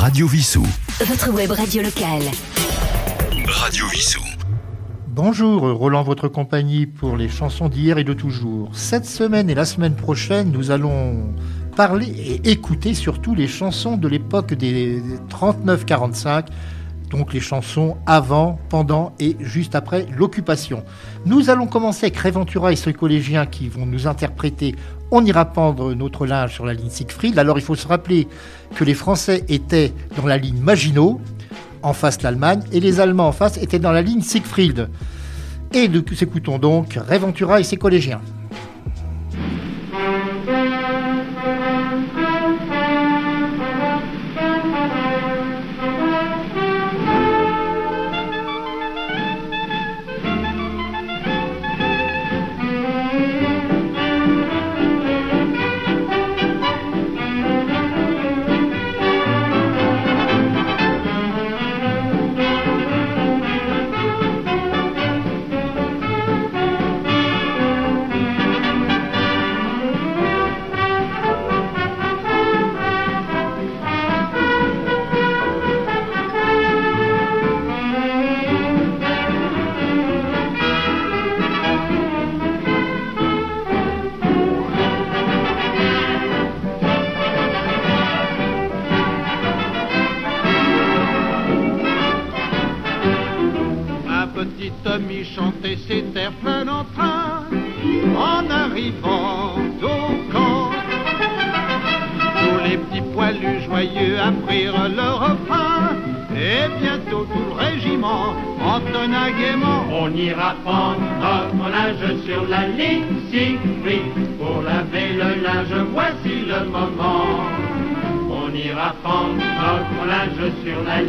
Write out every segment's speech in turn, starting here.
Radio Vissou. Votre web radio locale. Radio Vissou. Bonjour, Roland, votre compagnie pour les chansons d'hier et de toujours. Cette semaine et la semaine prochaine, nous allons parler et écouter surtout les chansons de l'époque des 39-45, donc les chansons avant, pendant et juste après l'occupation. Nous allons commencer avec Réventura et ses collégiens qui vont nous interpréter On ira pendre notre linge sur la ligne Siegfried. Alors il faut se rappeler que les Français étaient dans la ligne Maginot, en face l'Allemagne, et les Allemands en face étaient dans la ligne Siegfried. Et nous écoutons donc Réventura et ses collégiens.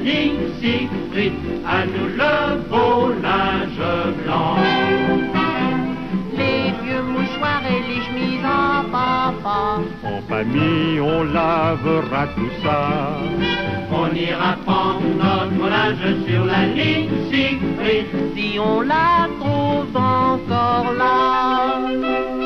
Ligne Siegfried À nous le beau linge blanc les vieux mouchoirs et les chemises en papa. En famille, on lavera tout ça. On ira prendre notre linge sur la ligne Siegfried Si on la trouve encore là.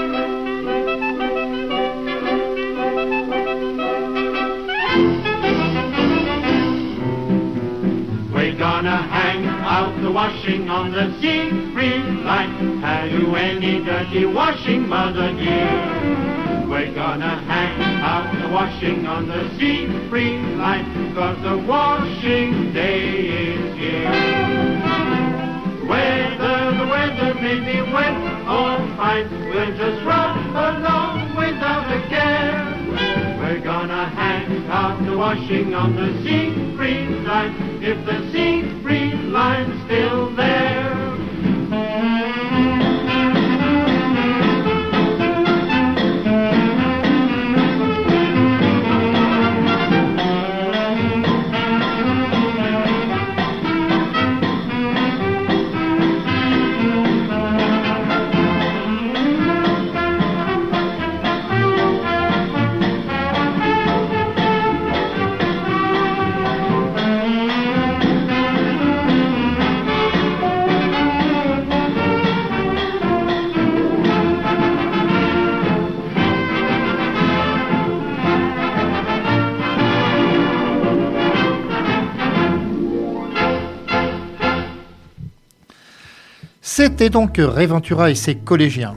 The washing on the Siegfried line. Have you any dirty washing, mother dear? We're gonna hang out the washing on the Siegfried line. Cause the washing day is here. Whether the weather may be wet or fine, we'll just run along without a care. We're gonna hang out the washing on the Siegfried line if the Siegfried line's still there. C'était donc Réventura et ses collégiens.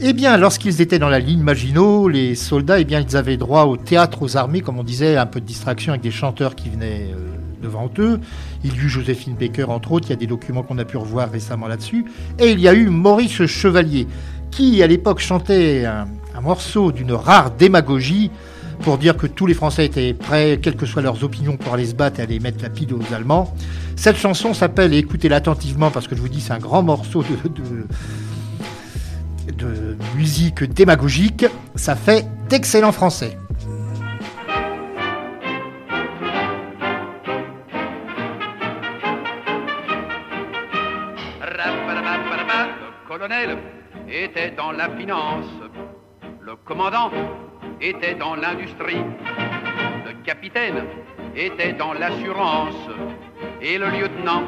Eh bien, lorsqu'ils étaient dans la ligne Maginot, les soldats, eh bien, ils avaient droit au théâtre aux armées, comme on disait, un peu de distraction avec des chanteurs qui venaient euh, devant eux. Il y a eu Joséphine Baker, entre autres, il y a des documents qu'on a pu revoir récemment là-dessus. Et il y a eu Maurice Chevalier, qui, à l'époque, chantait un morceau d'une rare démagogie pour dire que tous les Français étaient prêts, quelles que soient leurs opinions, pour aller se battre et aller mettre la pile aux Allemands. Cette chanson s'appelle, écoutez-la attentivement, parce que je vous dis, c'est un grand morceau de, de, musique démagogique. Ça fait d'excellents Français. Le colonel était dans la finance, le commandant était dans l'industrie, le capitaine était dans l'assurance. Et le lieutenant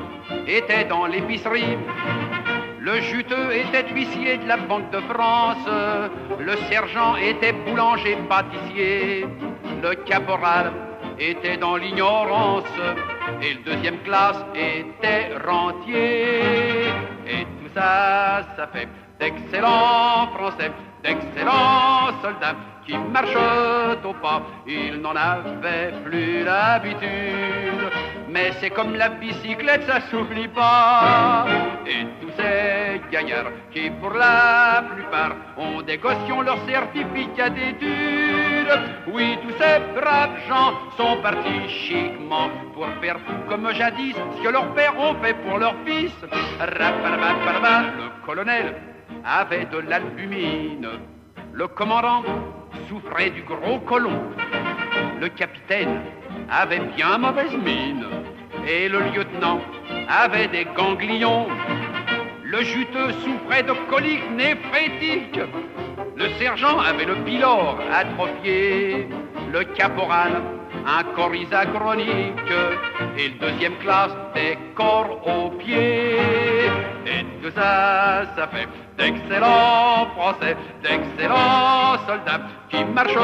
était dans l'épicerie. Le juteux était huissier de la Banque de France, le sergent était boulanger pâtissier, le caporal était dans l'ignorance. Et le deuxième classe était rentier. Et tout ça, ça fait d'excellents Français, d'excellents soldats qui au pas. Ils n'en avaient plus l'habitude. Mais c'est comme la bicyclette, ça s'oublie pas. Et tous ces gaillards qui, pour la plupart, ont des gossions leur certificat d'études. Oui, tous ces braves gens sont partis chiquement pour faire comme jadis ce que leurs pères ont fait pour leurs fils. Le colonel avait de l'albumine. Le commandant souffrait du gros colon. Le capitaine avait bien mauvaise mine. Et le lieutenant avait des ganglions. Le juteux souffrait de coliques néphrétiques. Le sergent avait le pylore atrophié. Le caporal un corisa chronique et le deuxième classe des corps aux pieds. Et tout ça, ça fait d'excellents Français, d'excellents soldats qui marchent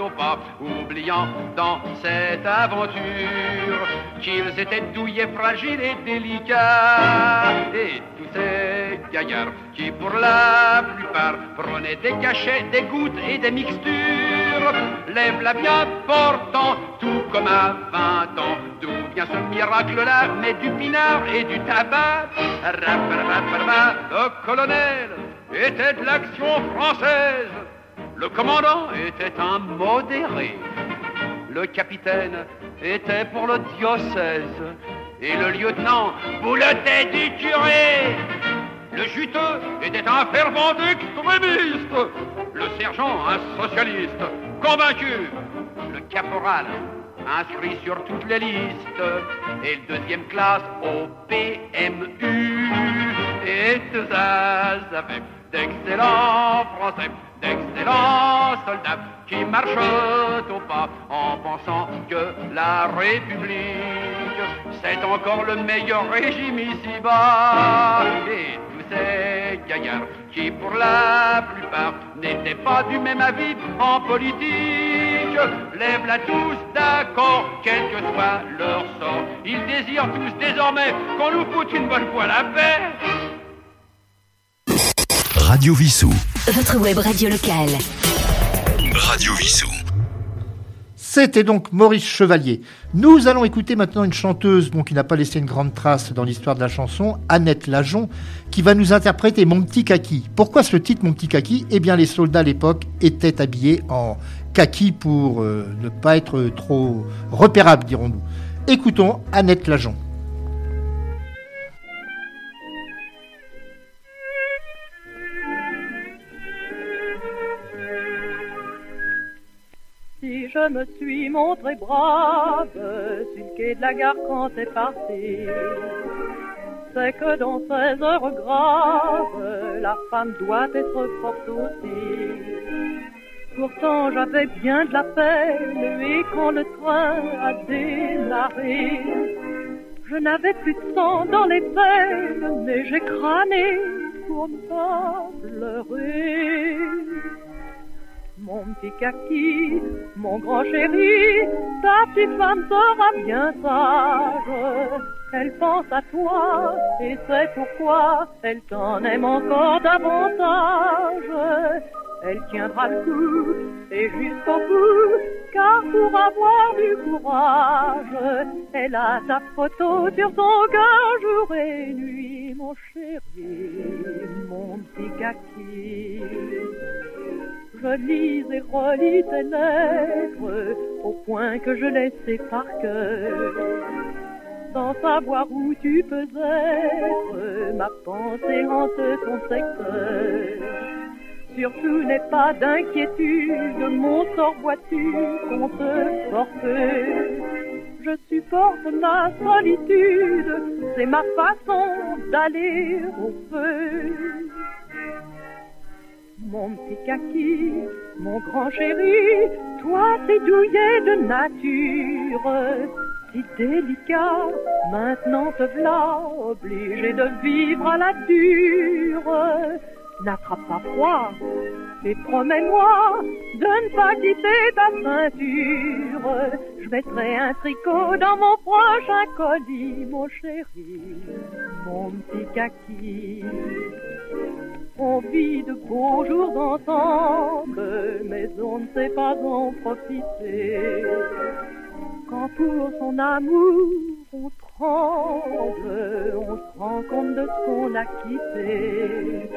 au pas, oubliant dans cette aventure qu'ils étaient douillés, fragiles et délicats. Et tous ces gaillards qui, pour la plupart, prenaient des cachets, des gouttes et des mixtures, lèvent la bien portant, tout comme à 20 ans. D'où vient ce miracle-là? Mais du pinard et du tabac. Le colonel était de l'action française. Le commandant était un modéré. Le capitaine était pour le diocèse. Et le lieutenant boulotait du curé. Le juteux était un fervent extrémiste. Le sergent, un socialiste convaincu. Le caporal, inscrit sur toutes les listes. Et le deuxième classe au PMU. Et ça fait d'excellents Français, d'excellents soldats qui marchent au pas en pensant que la République, c'est encore le meilleur régime ici-bas. Et tous ces gaillards qui, pour la plupart, n'étaient pas du même avis en politique, lèvent-la tous d'accord, quel que soit leur sort. Ils désirent tous désormais qu'on nous foute une bonne fois la paix. Radio Vissou. Votre web radio locale. Radio Vissou. C'était donc Maurice Chevalier. Nous allons écouter maintenant une chanteuse bon, qui n'a pas laissé une grande trace dans l'histoire de la chanson, Annette Lajon, qui va nous interpréter Mon petit kaki. Pourquoi ce titre Mon petit kaki? Eh bien, les soldats à l'époque étaient habillés en kaki pour euh, ne pas être trop repérables, dirons-nous. Écoutons Annette Lajon. Je me suis montré brave sur le quai de la gare quand c'est parti, c'est que dans ces heures graves, la femme doit être forte aussi. Pourtant j'avais bien de la peine et quand le train a démarré, je n'avais plus de sang dans les veines, mais j'ai crâné pour ne pas pleurer. Mon petit kaki, mon grand chéri, ta petite femme sera bien sage. Elle pense à toi et c'est pourquoi elle t'en aime encore davantage. Elle tiendra le coup et jusqu'au bout, car pour avoir du courage, elle a ta photo sur son cœur jour et nuit, mon chéri, mon petit kaki. Je lis et relis tes lettres au point que je les sais par cœur. Sans savoir où tu peux être, ma pensée hante ton secteur. Surtout n'aie pas d'inquiétude, mon sort vois-tu qu'on te porte. Je supporte ma solitude, c'est ma façon d'aller au feu. Mon petit kaki, mon grand chéri, toi t'es douillet de nature, si délicat, maintenant te v'là, obligé de vivre à la dure. N'attrape pas froid et promets-moi de ne pas quitter ta ceinture. je mettrai un tricot dans mon prochain colis, mon chéri, mon petit kaki. On vit de beaux jours ensemble, mais on ne sait pas en profiter. Quand pour son amour on tremble, on se rend compte de ce qu'on a quitté.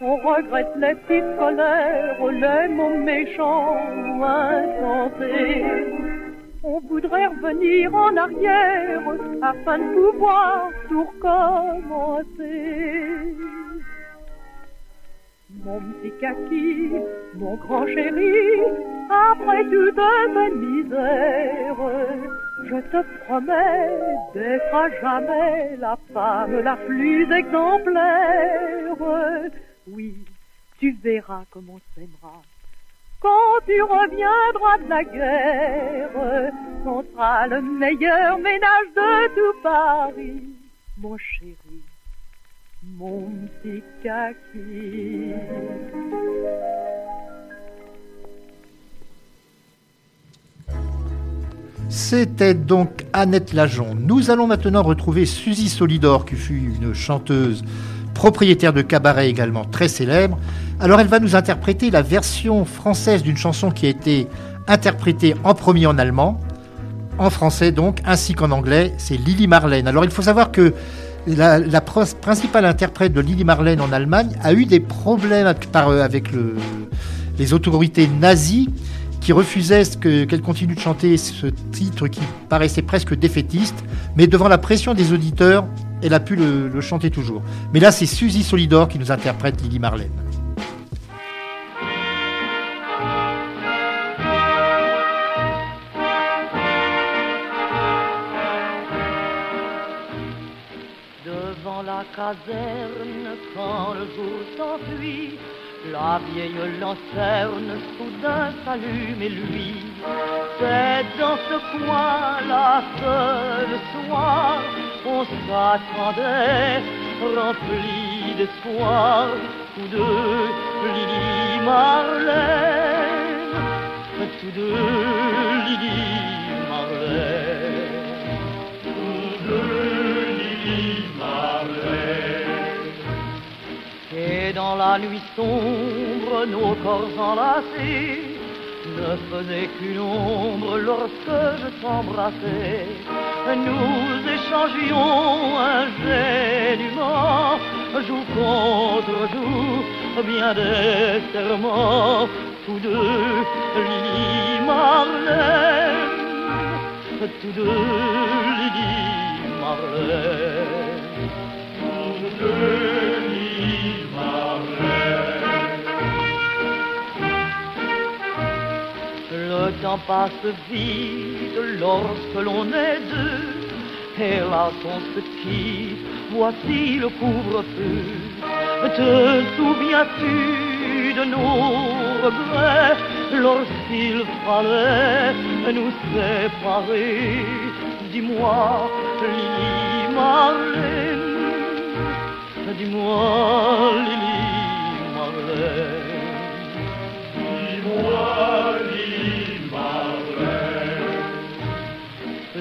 On regrette les petites colères, les mots méchants ou insensés. On voudrait revenir en arrière afin de pouvoir tout recommencer. Mon petit kaki, mon grand chéri, après toutes ces misères, je te promets d'être à jamais la femme la plus exemplaire. Oui, tu verras comment on s'aimera. Quand tu reviendras de la guerre, on sera le meilleur ménage de tout Paris, mon chéri, mon petit. C'était donc Annette Lajon. Nous allons maintenant retrouver Suzy Solidor, qui fut une chanteuse propriétaire de cabaret également très célèbre. Alors elle va nous interpréter la version française d'une chanson qui a été interprétée en premier en allemand, en français donc, ainsi qu'en anglais, c'est Lily Marlène. Alors il faut savoir que la, principale interprète de Lily Marlène en Allemagne a eu des problèmes avec le, les autorités nazies qui refusait qu'elle continue de chanter ce titre qui paraissait presque défaitiste, mais devant la pression des auditeurs, elle a pu le, le chanter toujours. Mais là, c'est Suzy Solidor qui nous interprète Lily Marlène. Caserne, quand le jour s'enfuit, la vieille lanterne soudain s'allume et lui, c'est dans ce coin-là que le soir, on s'attendait, rempli d'espoir, tous deux, Lily Marlène, tous deux, Lily Marlène, la nuit sombre, nos corps enlacés ne faisaient qu'une ombre lorsque je t'embrassais. Nous échangions ingénument, jour contre jour, bien des serments, tous deux, Lily tous deux, Lily tous deux, Le temps passe vite lorsque l'on est deux. Hélas, on se quitte, voici le couvre-feu. Te souviens-tu de nos regrets lorsqu'il fallait nous séparer? Dis-moi, Lily Marlène, dis-moi, Lily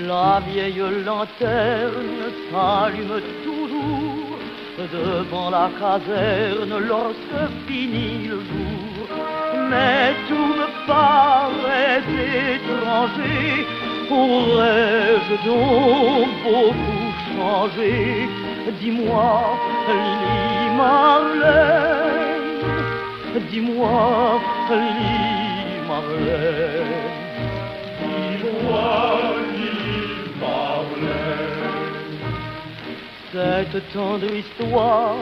La vieille lanterne s'allume toujours devant la caserne lorsque finit le jour. Mais tout me paraît étranger. Aurais-je donc beaucoup changé Dis-moi, Marlène, dis-moi, Lily Marlène, dis-moi, Lily Marlène. Cette tendre histoire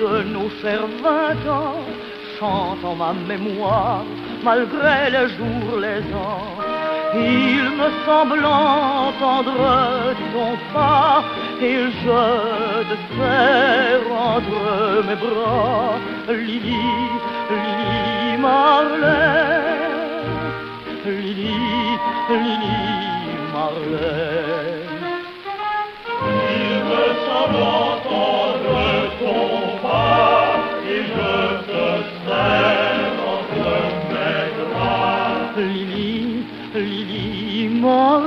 de nos chers vingt ans chante en ma mémoire, malgré les jours, les ans. Il me semble entendre ton pas et je te serre entre mes bras, Lily, Marlène, Lily, Lily Marlène. Il me semble entendre ton pas et je te serre entre mes bras, Lily, Lily Marlène.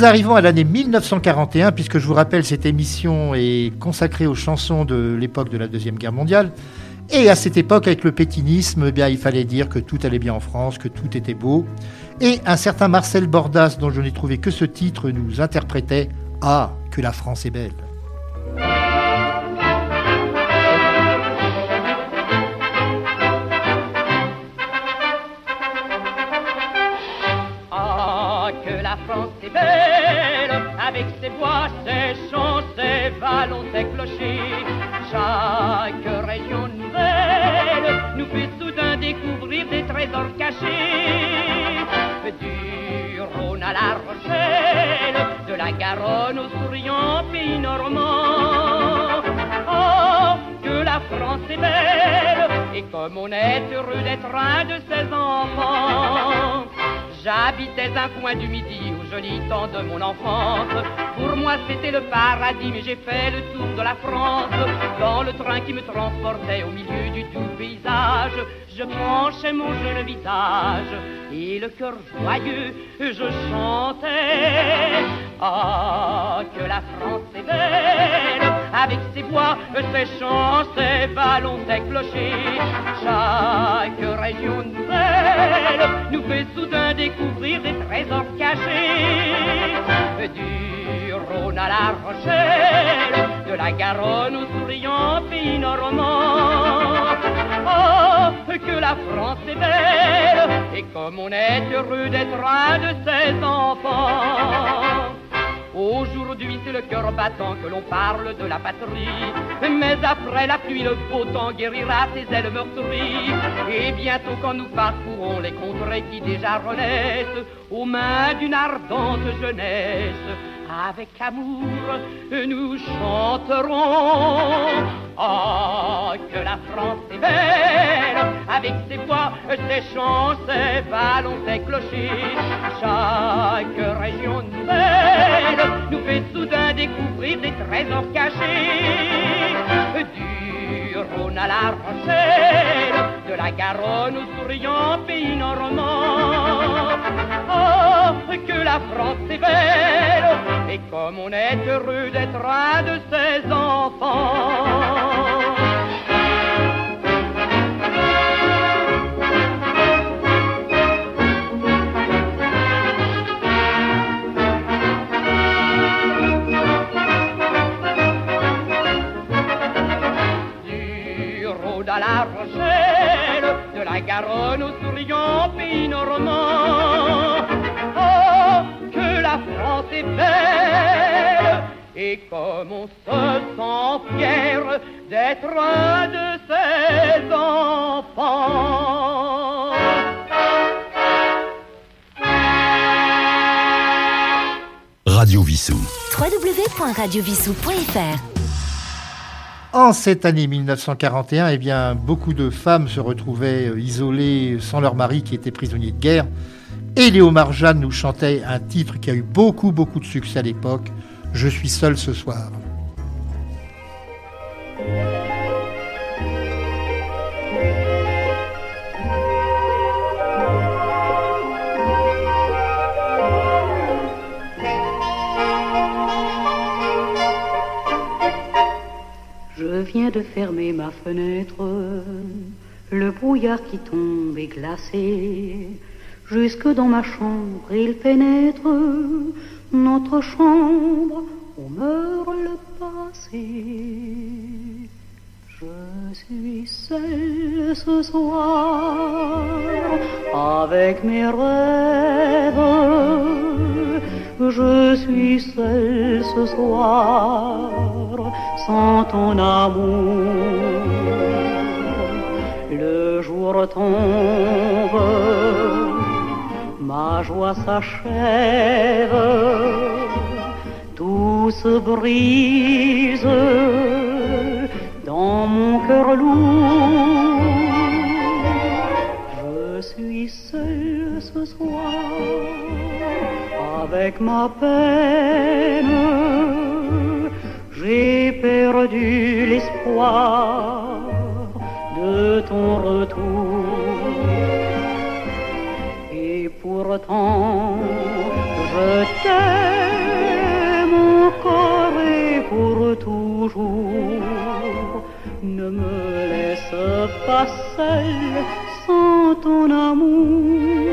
Nous arrivons à l'année 1941, puisque je vous rappelle, cette émission est consacrée aux chansons de l'époque de la Deuxième Guerre mondiale. Et à cette époque, avec le pétinisme, eh bien, il fallait dire que tout allait bien en France, que tout était beau. Et un certain Marcel Bordas, dont je n'ai trouvé que ce titre, nous interprétait Ah, que la France est belle. Du Rhône à la Rochelle, de la Garonne au souriant pays normand. Oh, que la France est belle, et comme on est heureux d'être un de ses enfants. J'habitais un coin du midi au joli temps de mon enfance. Pour moi c'était le paradis, mais j'ai fait le tour de la France. Dans le train qui me transportait au milieu du doux paysage, je penchais mon jeune visage et le cœur joyeux, je chantais. Ah, que la France est belle, avec ses bois, ses champs, ses vallons, ses clochers. Chaque région nouvelle nous fait soudain découvrir des trésors cachés. Du Rochelle, de la Garonne au souriant pays normand. Oh, que la France est belle, et comme on est heureux d'être un de ses enfants. Aujourd'hui c'est le cœur battant que l'on parle de la patrie Mais après la pluie le beau temps guérira ses ailes meurtries Et bientôt quand nous parcourons les contrées qui déjà renaissent Aux mains d'une ardente jeunesse avec amour, nous chanterons. Ah, que la France est belle, avec ses bois, ses champs, ses ballons, ses clochers. Chaque région nouvelle nous fait soudain découvrir des trésors cachés. Du Rhône à la Rochelle, de la Garonne au souriant pays normand. Oh, que la France est belle, comme on est heureux d'être un de ses enfants. À la Rochelle, de la Garonne au souriant pays normand. Est belle, et comme on se sent fier d'être un de ses enfants. Radio Vissou. www.radiovissou.fr En cette année 1941, eh bien, beaucoup de femmes se retrouvaient euh, isolées sans leur mari qui était prisonnier de guerre. Et Léo Marjan nous chantait un titre qui a eu beaucoup, beaucoup de succès à l'époque, Je suis seul ce soir. Je viens de fermer ma fenêtre, le brouillard qui tombe est glacé. Jusque dans ma chambre il pénètre, notre chambre où meurt le passé. Je suis seule ce soir avec mes rêves. Je suis seule ce soir sans ton amour. Le jour tombe, ma joie s'achève, tout se brise dans mon cœur lourd. Je suis seule ce soir avec ma peine. J'ai perdu l'espoir de ton retour. Je t'aime encore et pour toujours. Ne me laisse pas seule sans ton amour.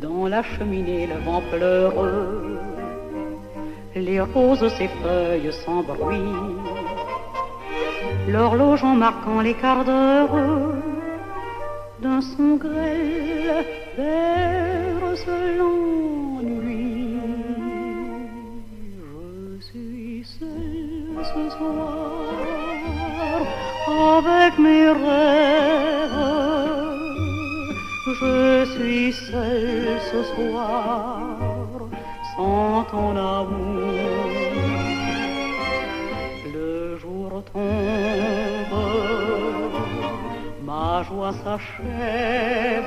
Dans la cheminée, le vent pleureux, les roses s'effeuillent sans bruit l'horloge en marquant les quarts d'heure d'un son grêle berce l'ennui. Je suis seule ce soir avec mes rêves. Je suis seule ce soir sans ton amour. Ma joie s'achève,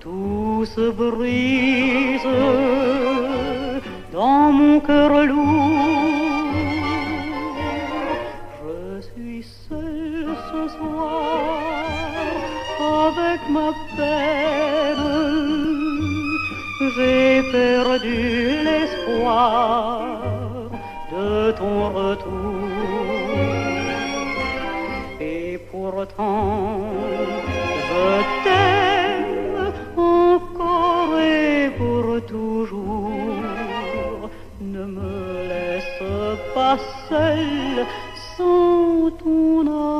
tout se brise dans mon cœur lourd. Je suis seule ce soir avec ma peine. J'ai perdu l'espoir de ton retour. Je t'aime encore et pour toujours. Ne me laisse pas seule sans ton amour.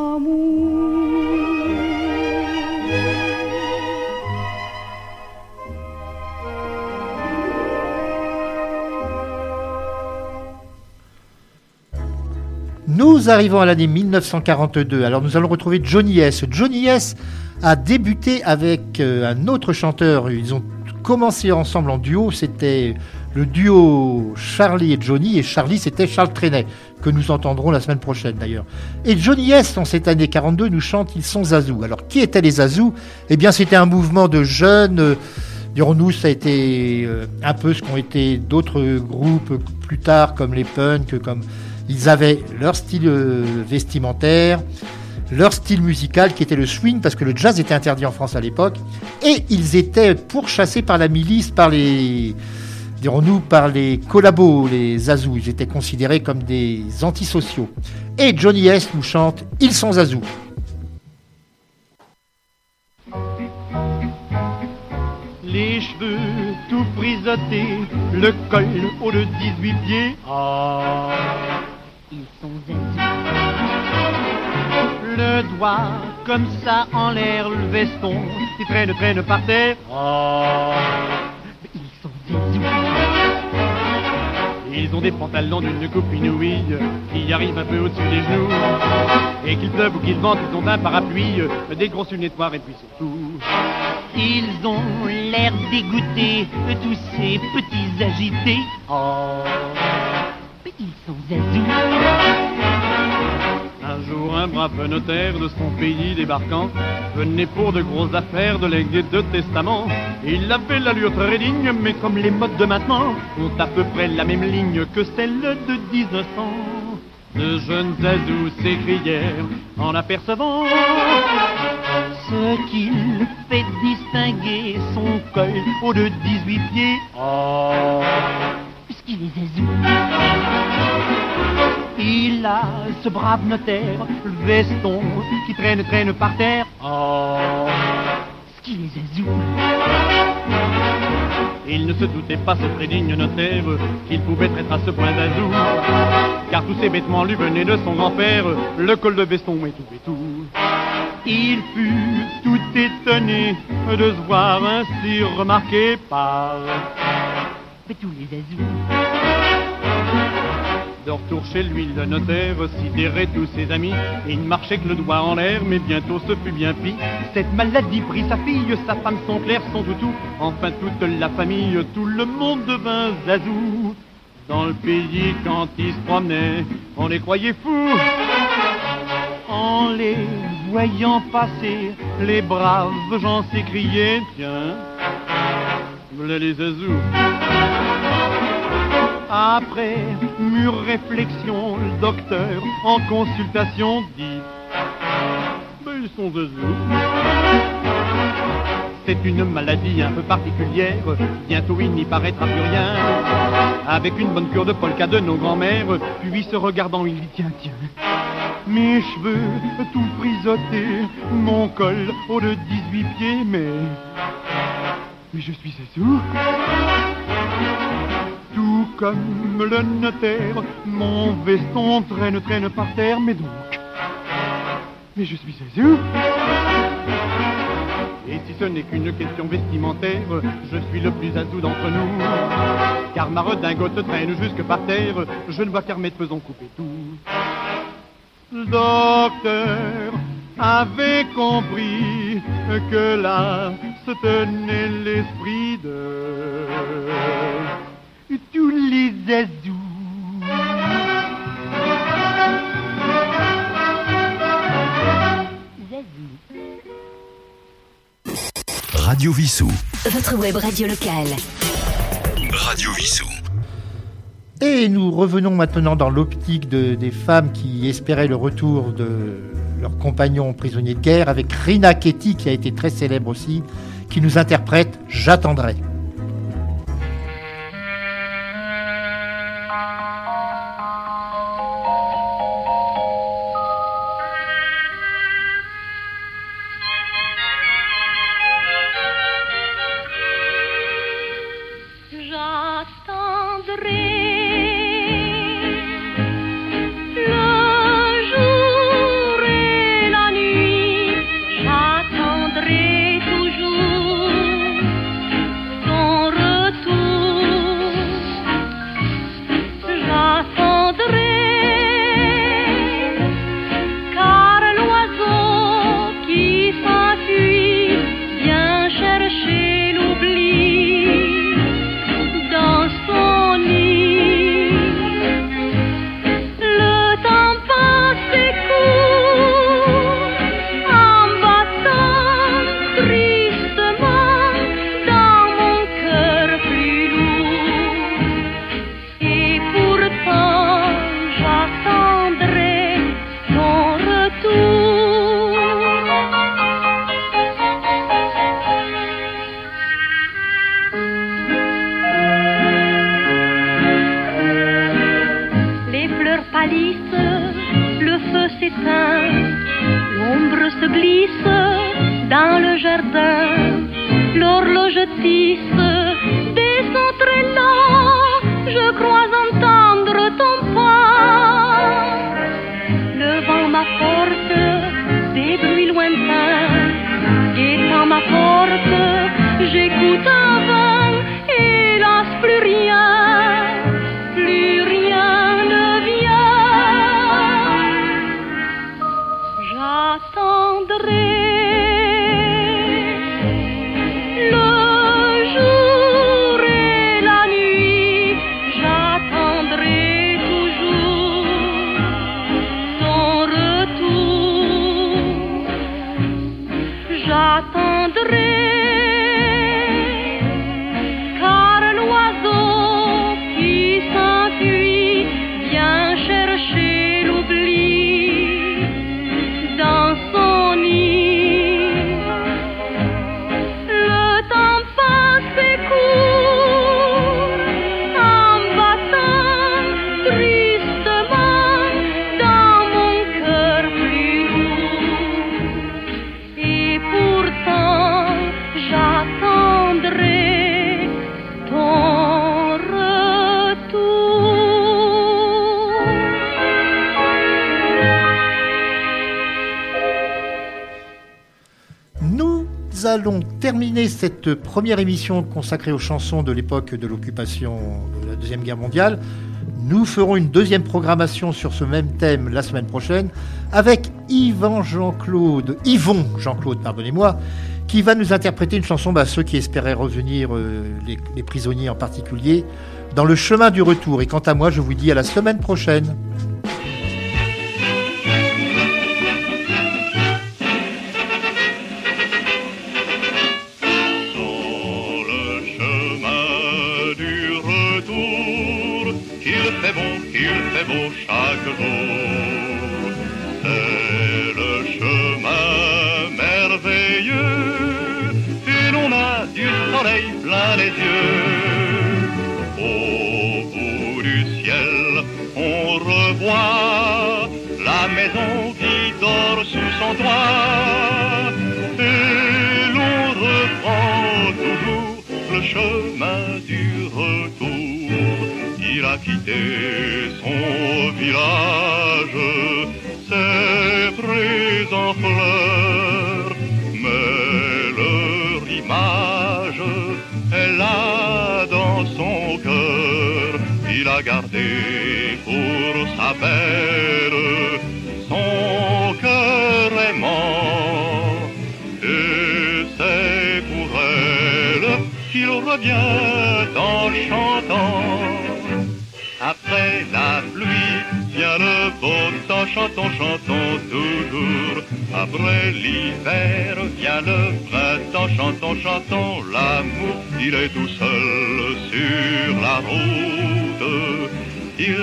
Nous arrivons à l'année 1942. Alors nous allons retrouver Johnny S. Johnny S a débuté avec euh, un autre chanteur. Ils ont commencé ensemble en duo. C'était le duo Charlie et Johnny. Et Charlie, c'était Charles Trenet, que nous entendrons la semaine prochaine d'ailleurs. Et Johnny S, en cette année 42, nous chante Ils sont Zazou. Alors qui étaient les Zazou Eh bien, c'était un mouvement de jeunes. euh, Dirons-nous, ça a été euh, un peu ce qu'ont été d'autres groupes plus tard, comme les punks, comme ils avaient leur style euh, vestimentaire, leur style musical qui était le swing, parce que le jazz était interdit en France à l'époque, et ils étaient pourchassés par la milice, par les, dirons-nous, par les collabos, les Zazou. Ils étaient considérés comme des antisociaux. Et Johnny S nous chante Ils sont Zazou. Les cheveux tout frisottés, le col haut de 18 pieds. Ah, Le doigt comme ça en l'air, le veston qui traîne, traîne par terre. Ah, Ils sont ils ont des pantalons d'une coupe inouïe qui arrivent un peu au-dessus des genoux. Et qu'il pleuve ou qu'il vente, ils ont un parapluie, des grosses lunettes noires et puis surtout. Ils ont l'air dégoûtés de tous ces petits agités. Ah, Mais ils sont zazous. Un jour, un brave notaire de son pays débarquant venait pour de grosses affaires de léguer de testament. Il avait l'allure très digne, mais comme les modes de maintenant ont à peu près la même ligne que celle de 1900. De jeunes azous s'écrièrent en apercevant Ce qu'il fait distinguer son col haut de 18 pieds. Oh, Puisqu'il est zazou. Il a ce brave notaire, le veston qui traîne, traîne par terre. oh. Ce qu'il est. Il ne se doutait pas, ce très digne notaire, qu'il pouvait être à ce point d'azou. Car tous ces vêtements lui venaient de son grand-père, le col de veston et tout et tout. Il fut tout étonné de se voir ainsi remarqué par... Tous les zazous. De retour chez lui, le notaire sidérait tous ses amis. Il ne marchait que le doigt en l'air, mais bientôt ce fut bien pis. Cette maladie prit sa fille, sa femme, son clerc, son toutou. Enfin toute la famille, tout le monde devint zazou. Dans le pays, quand ils se promenaient, on les croyait fous. En les voyant passer, les braves gens s'écriaient Tiens, voilà les zazous. Après mûre réflexion, le docteur en consultation dit son zezou. C'est une maladie un peu particulière, bientôt il n'y paraîtra plus rien. Avec une bonne cure de polka de nos grands-mères, puis se regardant, il dit tiens, tiens. Mes cheveux tout frisottés, mon col haut de 18 pieds, mais. Mais je suis zezou. Tout comme le notaire, mon veston traîne, traîne par terre, mais donc. Mais je suis zezou. Et si ce n'est qu'une question vestimentaire, je suis le plus azou d'entre nous. Car ma redingote traîne jusque par terre, je ne vois qu'Hermès faisons couper tout. Docteur avait compris que là se tenait l'esprit de tous les azous. Radio Vissou. Votre web radio locale. Radio Vissou. Et nous revenons maintenant dans l'optique de- des femmes qui espéraient le retour de leurs compagnons prisonniers de guerre avec Rina Ketty qui a été très célèbre aussi, qui nous interprète J'attendrai. Allons terminer cette première émission consacrée aux chansons de l'époque de l'occupation de la Deuxième Guerre mondiale. Nous ferons une deuxième programmation sur ce même thème la semaine prochaine avec Yvan Jean-Claude, Yvon Jean-Claude, pardonnez-moi, qui va nous interpréter une chanson, bah, ceux qui espéraient revenir, euh, les, les prisonniers en particulier, dans le chemin du retour. Et quant à moi, je vous dis à la semaine prochaine. Et l'on reprend toujours le chemin du retour. Il a quitté son village, ses prises en fleurs, mais leur image, elle a dans son cœur, il a gardé pour sa son Et c'est pour elle qu'il revient en chantant. Après la pluie vient le beau temps, chantons, chantons toujours. Après l'hiver vient le printemps, chantons, chantons l'amour. Il est tout seul sur la route, il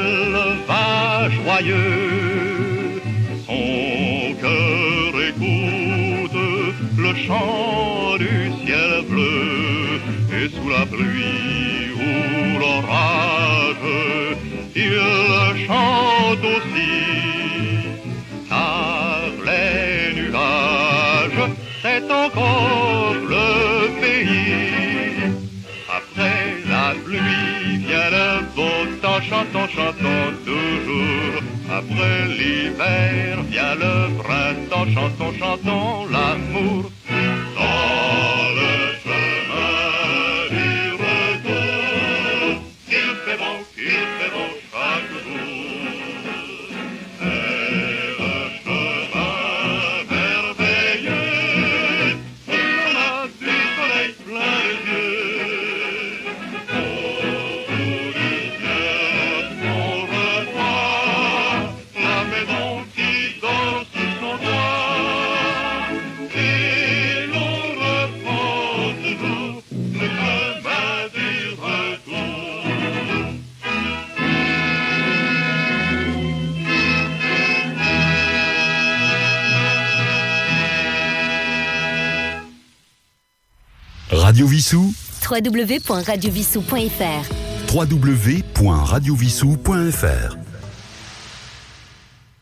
va joyeux. Chant du ciel bleu et sous la pluie ou l'orage, il chante aussi. Car les nuages, c'est encore le pays. Après la pluie vient le beau temps, chantons, chantons toujours. Après l'hiver vient le printemps, chantons, chantons l'amour. www.radiovissou.fr www.radiovissou.fr